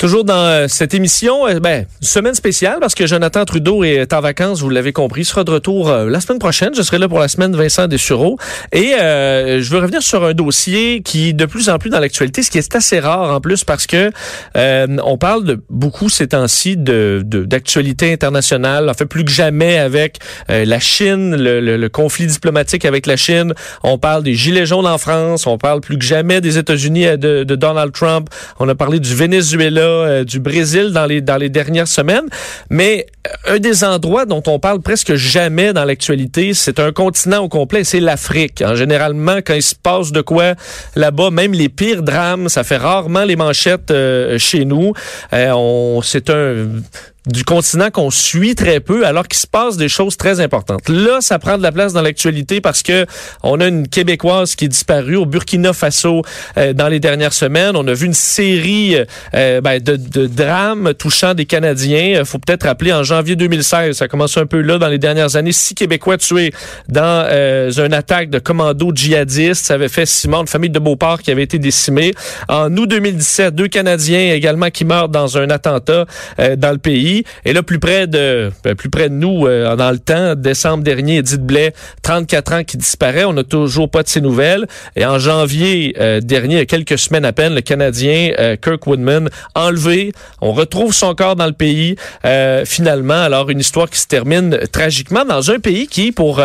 Toujours dans euh, cette émission, euh, ben, semaine spéciale parce que Jonathan Trudeau est en vacances, vous l'avez compris, sera de retour euh, la semaine prochaine. Je serai là pour la semaine Vincent Dessureau. Et je veux revenir sur un dossier qui de plus en plus dans l'actualité, ce qui est assez rare en plus parce que on parle de beaucoup ces temps-ci de d'actualité internationale, en fait plus que jamais avec la Chine, le, le, conflit diplomatique avec la Chine. On parle des gilets jaunes en France, on parle plus que jamais des États-Unis de, de Donald Trump. On a parlé du Venezuela euh, du Brésil dans les dans les dernières semaines, mais euh, un des endroits dont on parle presque jamais dans l'actualité, c'est un continent au complet, c'est l'Afrique. En généralement, quand il se passe de quoi là-bas, même les pires drames, ça fait rarement les manchettes euh, chez nous. on c'est un du continent qu'on suit très peu alors qu'il se passe des choses très importantes. Là, ça prend de la place dans l'actualité parce que on a une québécoise qui est disparue au Burkina Faso euh, dans les dernières semaines. On a vu une série euh, ben, de, de, drames touchant des Canadiens. Faut peut-être rappeler en janvier 2016, ça a commencé un peu là dans les dernières années, six Québécois tués dans euh, une attaque de commando djihadistes. Ça avait fait Simon, une famille de Beauport qui avait été décimée. En août 2017, deux Canadiens également qui meurent dans un attentat dans le pays. Et là, plus près de, ben, plus près de nous, euh, dans le temps, décembre dernier, Edith Blais, 34 ans, qui disparaît. On n'a toujours pas de ses nouvelles. Et en janvier euh, dernier, il y a quelques semaines à peine, le Canadien euh, Kirk Woodman enlevé. On retrouve son corps dans le pays. finalement, alors une histoire qui se termine tragiquement dans un pays qui, pour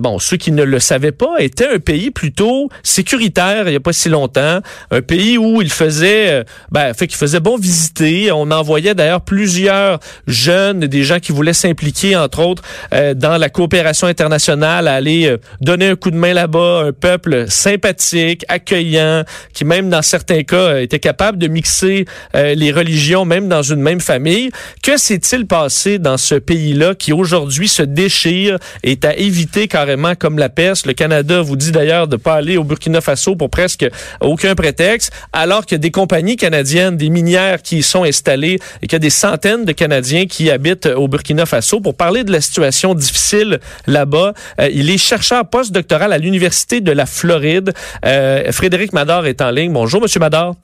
bon ceux qui ne le savaient pas, était un pays plutôt sécuritaire il n'y a pas si longtemps. Un pays où il faisait, ben, fait qu'il faisait bon visiter. On envoyait d'ailleurs plusieurs jeunes, des gens qui voulaient s'impliquer, entre autres, euh, dans la coopération internationale, aller euh, donner un coup de main là-bas, un peuple sympathique, accueillant, qui même dans certains cas euh, était capable de mixer les religions, même dans une même famille. Que s'est-il passé dans ce pays-là qui aujourd'hui se déchire, est à éviter carrément comme la peste? Le Canada vous dit d'ailleurs de pas aller au Burkina Faso pour presque aucun prétexte, alors a des compagnies canadiennes, des minières qui y sont installées et qu'il y a des centaines de Canadiens qui habitent au Burkina Faso pour parler de la situation difficile là-bas. Euh, il est chercheur postdoctoral à l'Université de la Floride. Euh, Frédéric Mador est en ligne. Bonjour, Monsieur Mador.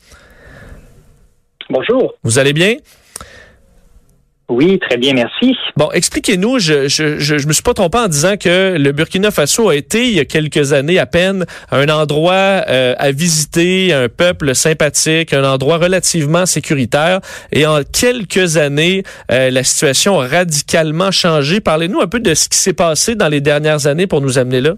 Bonjour. Vous allez bien? Oui, très bien, merci. Bon, expliquez-nous, je, je, je, me suis pas trompé en disant que le Burkina Faso a été, il y a quelques années à peine, un endroit euh, à visiter, un peuple sympathique, un endroit relativement sécuritaire. Et en quelques années, euh, la situation a radicalement changé. Parlez-nous un peu de ce qui s'est passé dans les dernières années pour nous amener là.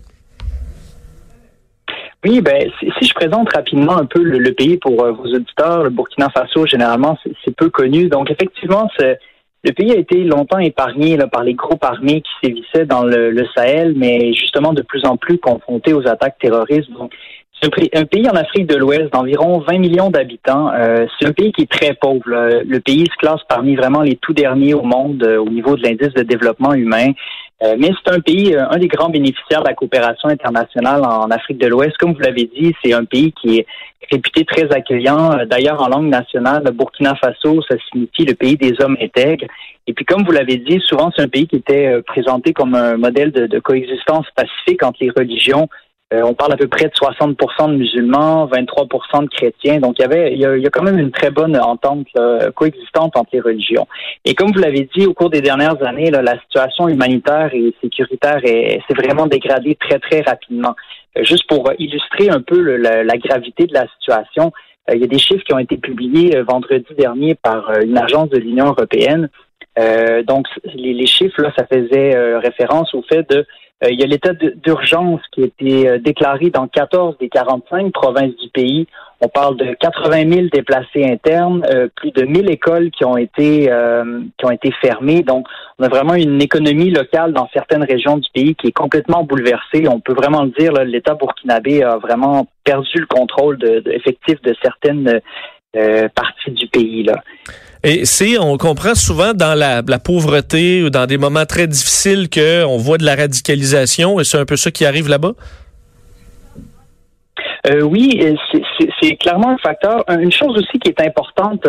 Oui, ben si, je présente rapidement un peu le, pays pour euh, vos auditeurs, le Burkina Faso, généralement, c'est peu connu. Donc, effectivement, c'est le pays a été longtemps épargné par les groupes armés qui sévissaient dans le, Sahel, mais justement de plus en plus confronté aux attaques terroristes. C'est un, pays en Afrique de l'Ouest d'environ 20 millions d'habitants. Euh, c'est un pays qui est très pauvre. Le pays se classe parmi vraiment les tout derniers au monde euh, au niveau de l'indice de développement humain. Euh, mais c'est un pays, un des grands bénéficiaires de la coopération internationale en Afrique de l'Ouest. Comme vous l'avez dit, c'est un pays qui est réputé très accueillant. Euh, d'ailleurs, en langue nationale, Burkina Faso, ça signifie le pays des hommes intègres. Et puis, comme vous l'avez dit, souvent, c'est un pays qui était euh, présenté comme un modèle de, coexistence pacifique entre les religions. Euh, on parle à peu près de 60% de musulmans, 23% de chrétiens. Donc, il y avait, il y a, quand même une très bonne entente coexistante entre les religions. Et comme vous l'avez dit, au cours des dernières années, la situation humanitaire et sécuritaire s'est vraiment dégradée très, très rapidement. Euh, juste pour illustrer un peu la, gravité de la situation, euh, il y a des chiffres qui ont été publiés euh, vendredi dernier par une agence de l'Union européenne. donc, les, chiffres, là, ça faisait référence au fait de il y a l'état d'urgence qui a été déclaré dans 14 des 45 provinces du pays. On parle de 80 000 déplacés internes, plus de 1000 écoles qui ont été qui ont été fermées. Donc, on a vraiment une économie locale dans certaines régions du pays qui est complètement bouleversée. On peut vraiment le dire, l'État burkinabé a vraiment perdu le contrôle de, effectif de certaines parties du pays. Là. Et c'est, on comprend souvent dans la, pauvreté ou dans des moments très difficiles qu'on voit de la radicalisation et c'est un peu ça qui arrive là-bas? Euh, oui, c'est clairement un facteur. Une chose aussi qui est importante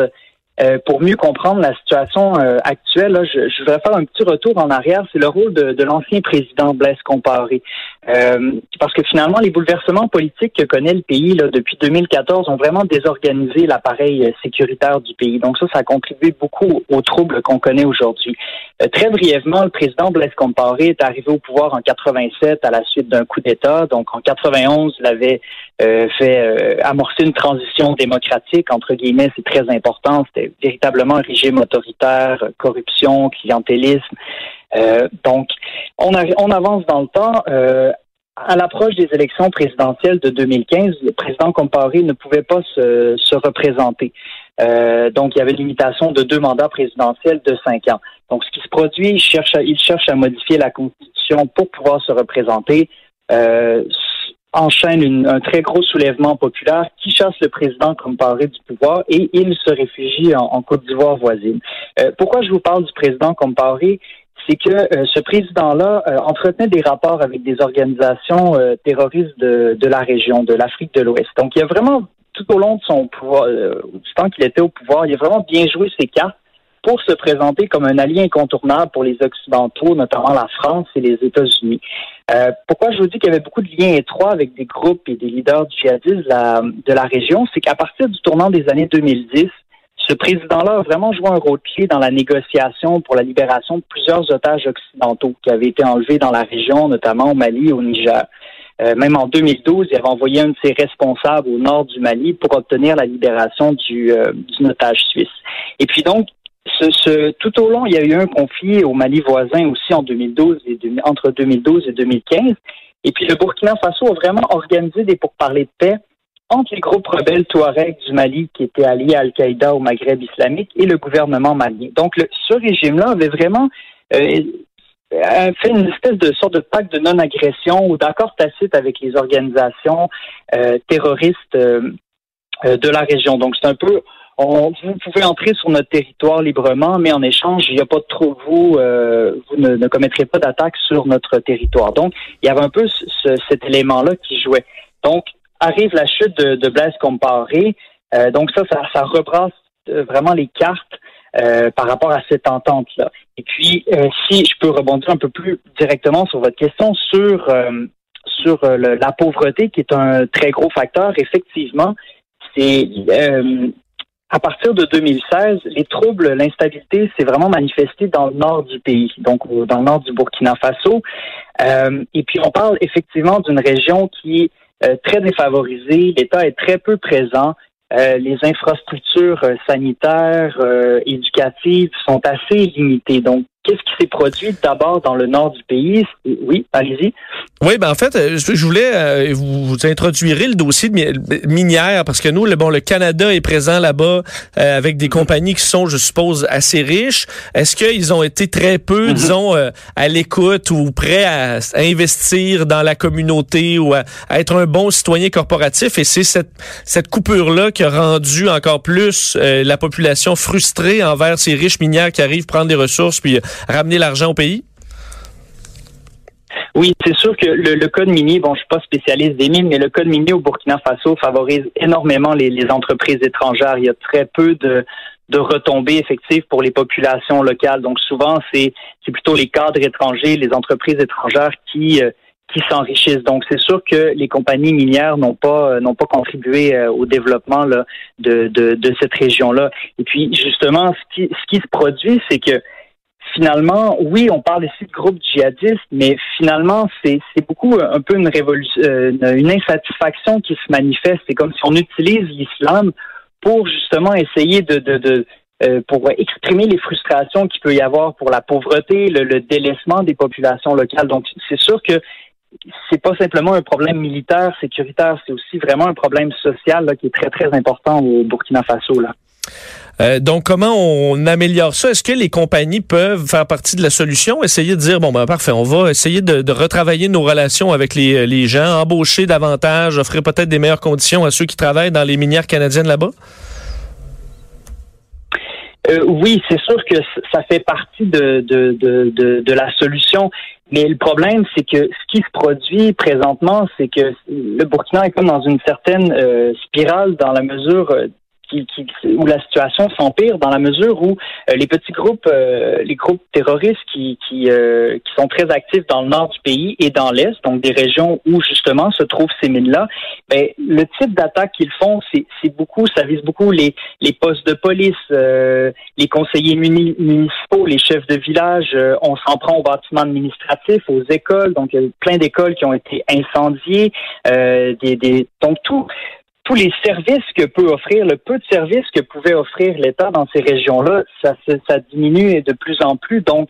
euh, pour mieux comprendre la situation euh, actuelle, là, je, je, voudrais faire un petit retour en arrière. C'est le rôle de, de l'ancien président Blaise Comparé. Euh, parce que finalement, les bouleversements politiques que connaît le pays là, depuis 2014 ont vraiment désorganisé l'appareil sécuritaire du pays. Donc ça, ça a contribué beaucoup aux troubles qu'on connaît aujourd'hui. très brièvement, le président Blaise Comparé est arrivé au pouvoir en 87 à la suite d'un coup d'État. Donc en 91, il avait fait amorcer une transition démocratique, entre guillemets, c'est très important. C'était véritablement un régime autoritaire, corruption, clientélisme. Euh, donc, on, avance dans le temps. Euh, à l'approche des élections présidentielles de 2015, le président comparé ne pouvait pas se, se représenter. Euh, donc, il y avait une limitation de deux mandats présidentiels de cinq ans. Donc, ce qui se produit, il cherche à, il à modifier la Constitution pour pouvoir se représenter. Enchaîne un très gros soulèvement populaire qui chasse le président comme paré du pouvoir et il se réfugie en, Côte d'Ivoire voisine. Euh, pourquoi je vous parle du président comme paré? C'est que euh, ce président-là euh, entretenait des rapports avec des organisations terroristes de, de, la région, de l'Afrique de l'Ouest. Donc, il a vraiment, tout au long de son pouvoir, du temps qu'il était au pouvoir, il a vraiment bien joué ses cartes pour se présenter comme un allié incontournable pour les Occidentaux, notamment la France et les États-Unis. Euh, pourquoi je vous dis qu'il y avait beaucoup de liens étroits avec des groupes et des leaders djihadistes de la, de la région, c'est qu'à partir du tournant des années 2010, ce président-là a vraiment joué un rôle clé dans la négociation pour la libération de plusieurs otages occidentaux qui avaient été enlevés dans la région, notamment au Mali et au Niger. Euh, même en 2012, il avait envoyé un de ses responsables au nord du Mali pour obtenir la libération du, euh, du otage suisse. Et puis donc, tout au long, il y a eu un conflit au Mali voisin aussi en 2012 et entre 2012 et 2015. Et puis le Burkina Faso a vraiment organisé des pourparlers de paix entre les groupes rebelles Touareg du Mali qui étaient alliés à Al-Qaïda au Maghreb islamique et le gouvernement malien. Donc ce régime-là avait vraiment euh, fait une espèce de sorte de pacte de non-agression ou d'accord tacite avec les organisations euh, terroristes euh, de la région. Donc c'est un peu vous pouvez entrer sur notre territoire librement, mais en échange, il n'y a pas de trop vous, euh, vous ne, commettrez pas d'attaque sur notre territoire. Donc, il y avait un peu cet élément-là qui jouait. Donc, arrive la chute de, Blaise Comparé. Euh, donc ça, ça, rebrasse euh, vraiment les cartes par rapport à cette entente-là. Et puis, si je peux rebondir un peu plus directement sur votre question sur sur la pauvreté, qui est un très gros facteur, effectivement, c'est à partir de 2016, les troubles, l'instabilité s'est vraiment manifesté dans le nord du pays, donc dans le nord du Burkina Faso. Euh, et puis on parle effectivement d'une région qui est euh, très défavorisée. L'État est très peu présent. Euh, les infrastructures sanitaires, éducatives sont assez limitées. Donc, Qu'est-ce qui s'est produit d'abord dans le nord du pays? Oui, allez-y. Oui, ben en fait, euh, je voulais euh, vous, introduirez le dossier de minière parce que nous, le, bon, le Canada est présent là-bas euh, avec des compagnies qui sont, je suppose, assez riches. Est-ce qu'ils ont été très peu, mm-hmm. disons, à l'écoute ou prêts à, investir dans la communauté ou à, être un bon citoyen corporatif? Et c'est cette, cette coupure-là qui a rendu encore plus la population frustrée envers ces riches minières qui arrivent prendre des ressources puis ramener l'argent au pays? Oui, c'est sûr que le, code minier, bon, je suis pas spécialiste des mines, mais le code minier au Burkina Faso favorise énormément les, entreprises étrangères. Il y a très peu de, retombées effectives pour les populations locales. Donc souvent, c'est plutôt les cadres étrangers, les entreprises étrangères qui euh, qui s'enrichissent. Donc c'est sûr que les compagnies minières n'ont pas euh, n'ont pas contribué euh, au développement là, de, de, de cette région-là. Et puis justement, ce qui se produit, c'est que finalement, oui, on parle ici de groupes djihadistes, mais finalement, c'est beaucoup un peu une révolution, euh, une insatisfaction qui se manifeste. C'est comme si on utilise l'islam pour justement essayer de, de, de euh, pour exprimer les frustrations qu'il peut y avoir pour la pauvreté, le, le délaissement des populations locales. Donc, c'est sûr que c'est pas simplement un problème militaire, sécuritaire, c'est aussi vraiment un problème social là, qui est très, très important au Burkina Faso. Là. Euh, donc, comment on améliore ça? Est-ce que les compagnies peuvent faire partie de la solution? Essayer de dire, bon, ben parfait, on va essayer de, retravailler nos relations avec les, les gens, embaucher davantage, offrir peut-être des meilleures conditions à ceux qui travaillent dans les minières canadiennes là-bas? Euh, oui, c'est sûr que ça fait partie de, la solution. Mais le problème, c'est que ce qui se produit présentement, c'est que le Burkina est comme dans une certaine euh, spirale dans la mesure euh, qui, où la situation s'empire dans la mesure où euh, les petits groupes, euh, les groupes terroristes qui, qui, euh, qui, sont très actifs dans le nord du pays et dans l'est, donc des régions où justement se trouvent ces mines-là, ben, le type d'attaque qu'ils font, c'est beaucoup, ça vise beaucoup les, les postes de police, les conseillers municipaux, les chefs de village. on s'en prend aux bâtiments administratifs, aux écoles, donc il y a plein d'écoles qui ont été incendiées, des, des, donc tout tous les services que peut offrir, le peu de services que pouvait offrir l'État dans ces régions-là, ça, ça, diminue de plus en plus. Donc,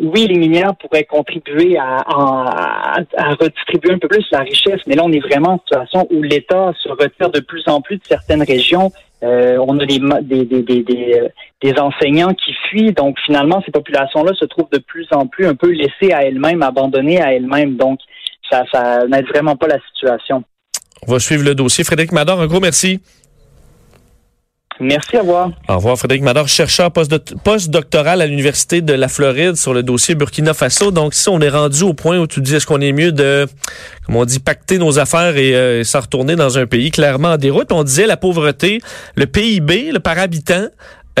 oui, les minières pourraient contribuer à, à, redistribuer un peu plus la richesse, mais là, on est vraiment en situation où l'État se retire de plus en plus de certaines régions. Euh, on a des, des, des, des, des enseignants qui fuient. Donc, finalement, ces populations-là se trouvent de plus en plus un peu laissées à elles-mêmes, abandonnées à elles-mêmes. Donc, ça, ça n'aide vraiment pas la situation. On va suivre le dossier. Frédéric Mador, un gros merci. Merci, à revoir. Au revoir, Frédéric Mador, chercheur post-doctoral à l'Université de la Floride sur le dossier Burkina Faso. Donc, si on est rendu au point où tu dis, est-ce qu'on est mieux de, comme on dit, pacter nos affaires et euh, s'en retourner dans un pays clairement en déroute? On disait la pauvreté, le PIB, le par habitant,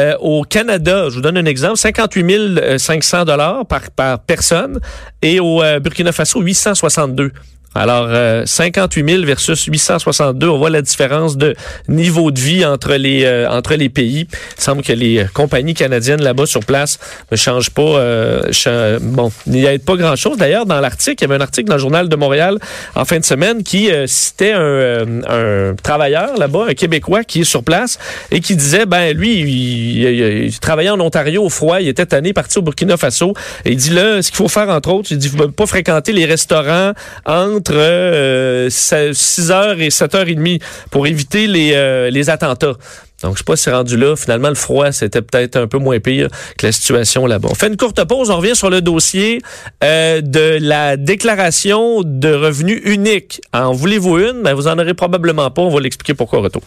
euh, au Canada, je vous donne un exemple, 58 500 dollars par, par personne et au euh, Burkina Faso, 862. Alors, 58 euh, 000 versus 862, on voit la différence de niveau de vie entre les euh, entre les pays. Il semble que les euh, compagnies canadiennes là-bas sur place ne changent pas. Euh, bon, il n'y a pas grand-chose. D'ailleurs, dans l'article, il y avait un article dans le journal de Montréal en fin de semaine qui citait un, un travailleur là-bas, un Québécois qui est sur place et qui disait, ben lui, il, il, travaillait en Ontario au froid, il était tanné, parti au Burkina Faso. Et il dit là, ce qu'il faut faire entre autres, il dit, faut pas fréquenter les restaurants entre entre 6h euh, et 7h30 pour éviter les, euh, les attentats. Donc, je sais pas si rendu là. Finalement, le froid, c'était peut-être un peu moins pire que la situation là-bas. On fait une courte pause. On revient sur le dossier euh, de la déclaration de revenus unique. En voulez-vous une? Ben, vous en aurez probablement pas. On va l'expliquer pourquoi au retour.